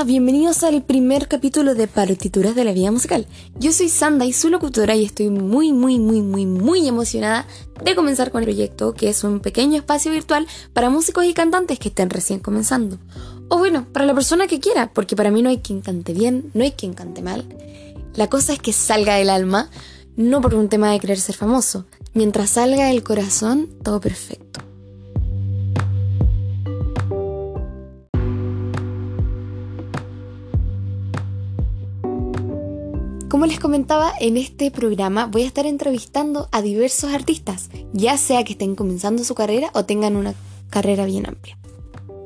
Hola, bienvenidos al primer capítulo de Partituras de la Vida Musical. Yo soy Sanda y su locutora y estoy muy, muy, muy, muy, muy emocionada de comenzar con el proyecto, que es un pequeño espacio virtual para músicos y cantantes que estén recién comenzando. O bueno, para la persona que quiera, porque para mí no hay quien cante bien, no hay quien cante mal. La cosa es que salga del alma, no por un tema de querer ser famoso. Mientras salga del corazón, todo perfecto. Como les comentaba, en este programa voy a estar entrevistando a diversos artistas, ya sea que estén comenzando su carrera o tengan una carrera bien amplia.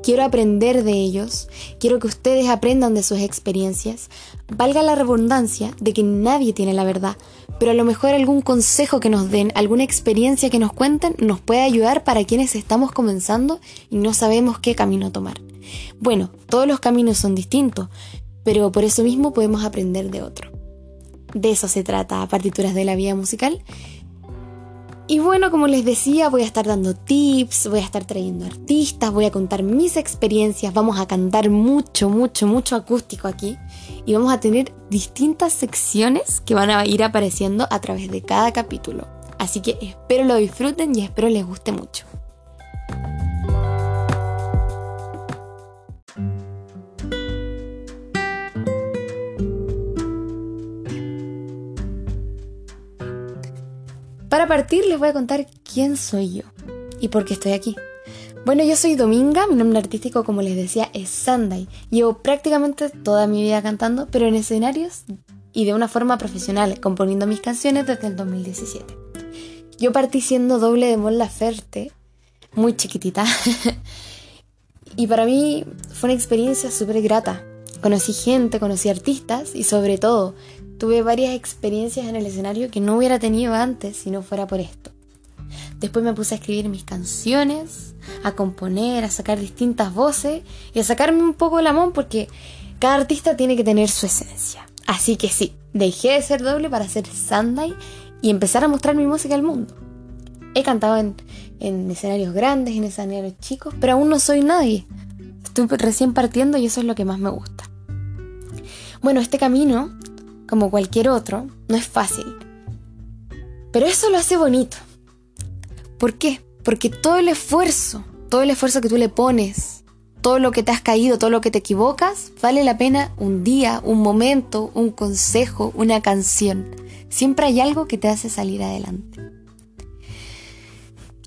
Quiero aprender de ellos, quiero que ustedes aprendan de sus experiencias, valga la redundancia de que nadie tiene la verdad, pero a lo mejor algún consejo que nos den, alguna experiencia que nos cuenten nos puede ayudar para quienes estamos comenzando y no sabemos qué camino tomar. Bueno, todos los caminos son distintos, pero por eso mismo podemos aprender de otro. De eso se trata Partituras de la Vida Musical. Y bueno, como les decía, voy a estar dando tips, voy a estar trayendo artistas, voy a contar mis experiencias, vamos a cantar mucho, mucho, mucho acústico aquí y vamos a tener distintas secciones que van a ir apareciendo a través de cada capítulo. Así que espero lo disfruten y espero les guste mucho. Para partir les voy a contar quién soy yo y por qué estoy aquí. Bueno, yo soy Dominga, mi nombre artístico como les decía es Sunday. Llevo prácticamente toda mi vida cantando, pero en escenarios y de una forma profesional, componiendo mis canciones desde el 2017. Yo partí siendo doble de Mon Laferte, muy chiquitita, y para mí fue una experiencia súper grata. Conocí gente, conocí artistas y sobre todo Tuve varias experiencias en el escenario que no hubiera tenido antes si no fuera por esto. Después me puse a escribir mis canciones, a componer, a sacar distintas voces y a sacarme un poco el amor porque cada artista tiene que tener su esencia. Así que sí, dejé de ser doble para ser Sunday y empezar a mostrar mi música al mundo. He cantado en, en escenarios grandes, en escenarios chicos, pero aún no soy nadie. Estoy recién partiendo y eso es lo que más me gusta. Bueno, este camino como cualquier otro, no es fácil. Pero eso lo hace bonito. ¿Por qué? Porque todo el esfuerzo, todo el esfuerzo que tú le pones, todo lo que te has caído, todo lo que te equivocas, vale la pena un día, un momento, un consejo, una canción. Siempre hay algo que te hace salir adelante.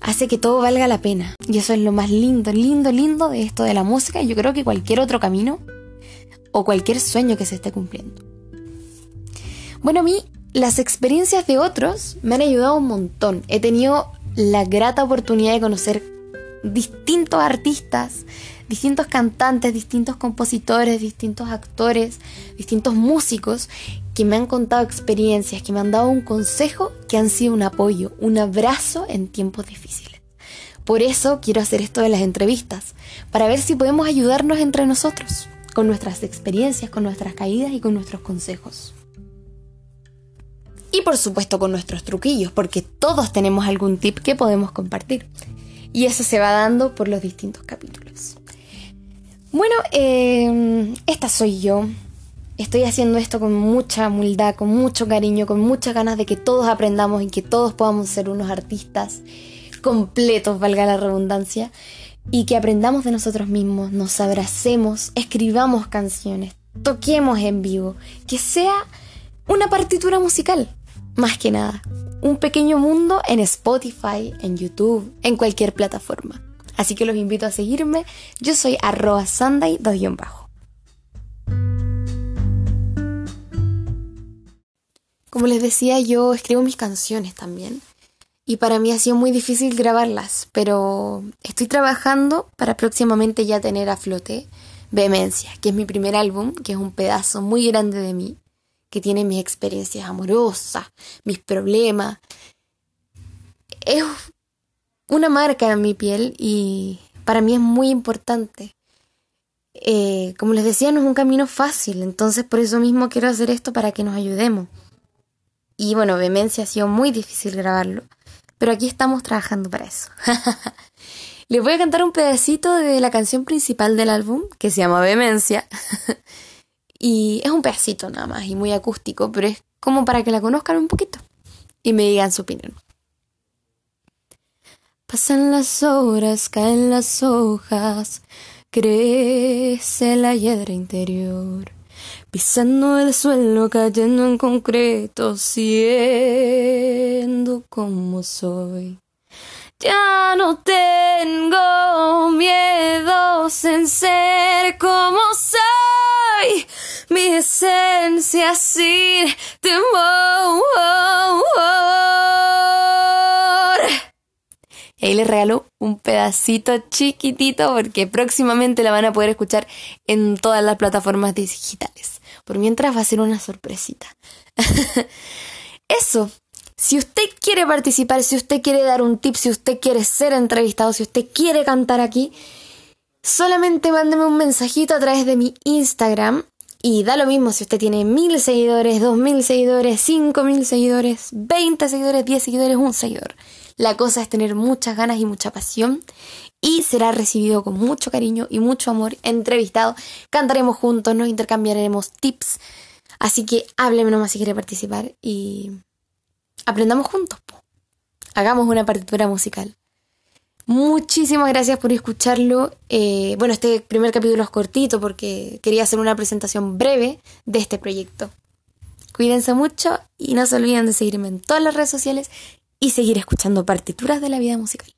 Hace que todo valga la pena. Y eso es lo más lindo, lindo, lindo de esto de la música. Y yo creo que cualquier otro camino o cualquier sueño que se esté cumpliendo. Bueno, a mí las experiencias de otros me han ayudado un montón. He tenido la grata oportunidad de conocer distintos artistas, distintos cantantes, distintos compositores, distintos actores, distintos músicos que me han contado experiencias, que me han dado un consejo, que han sido un apoyo, un abrazo en tiempos difíciles. Por eso quiero hacer esto de las entrevistas, para ver si podemos ayudarnos entre nosotros, con nuestras experiencias, con nuestras caídas y con nuestros consejos. Y por supuesto con nuestros truquillos, porque todos tenemos algún tip que podemos compartir. Y eso se va dando por los distintos capítulos. Bueno, em, esta soy yo. Estoy haciendo esto con mucha humildad, con mucho cariño, con muchas ganas de que todos aprendamos y que todos podamos ser unos artistas completos, valga la redundancia, y que aprendamos de nosotros mismos, nos abracemos, escribamos canciones, toquemos en vivo, que sea una partitura musical, más que nada. Un pequeño mundo en Spotify, en YouTube, en cualquier plataforma. Así que los invito a seguirme. Yo soy arroba Sunday bajo. Como les decía, yo escribo mis canciones también. Y para mí ha sido muy difícil grabarlas, pero estoy trabajando para próximamente ya tener a flote Vehemencia, que es mi primer álbum, que es un pedazo muy grande de mí que tiene mis experiencias amorosas, mis problemas. Es una marca en mi piel y para mí es muy importante. Eh, como les decía, no es un camino fácil, entonces por eso mismo quiero hacer esto para que nos ayudemos. Y bueno, Vehemencia ha sido muy difícil grabarlo, pero aquí estamos trabajando para eso. Les voy a cantar un pedacito de la canción principal del álbum, que se llama Vehemencia. y es un pedacito nada más y muy acústico, pero es como para que la conozcan un poquito y me digan su opinión. Pasan las horas, caen las hojas, crece la hiedra interior, pisando el suelo, cayendo en concreto, siendo como soy. Ya no tengo miedo en ser como mi esencia sin temor. Y ahí les regalo un pedacito chiquitito porque próximamente la van a poder escuchar en todas las plataformas digitales. Por mientras va a ser una sorpresita. Eso. Si usted quiere participar, si usted quiere dar un tip, si usted quiere ser entrevistado, si usted quiere cantar aquí, solamente mándeme un mensajito a través de mi Instagram. Y da lo mismo si usted tiene mil seguidores, dos mil seguidores, cinco mil seguidores, veinte seguidores, diez seguidores, un seguidor. La cosa es tener muchas ganas y mucha pasión y será recibido con mucho cariño y mucho amor, entrevistado, cantaremos juntos, nos intercambiaremos tips. Así que hábleme nomás si quiere participar y aprendamos juntos. Hagamos una partitura musical. Muchísimas gracias por escucharlo. Eh, bueno, este primer capítulo es cortito porque quería hacer una presentación breve de este proyecto. Cuídense mucho y no se olviden de seguirme en todas las redes sociales y seguir escuchando partituras de la vida musical.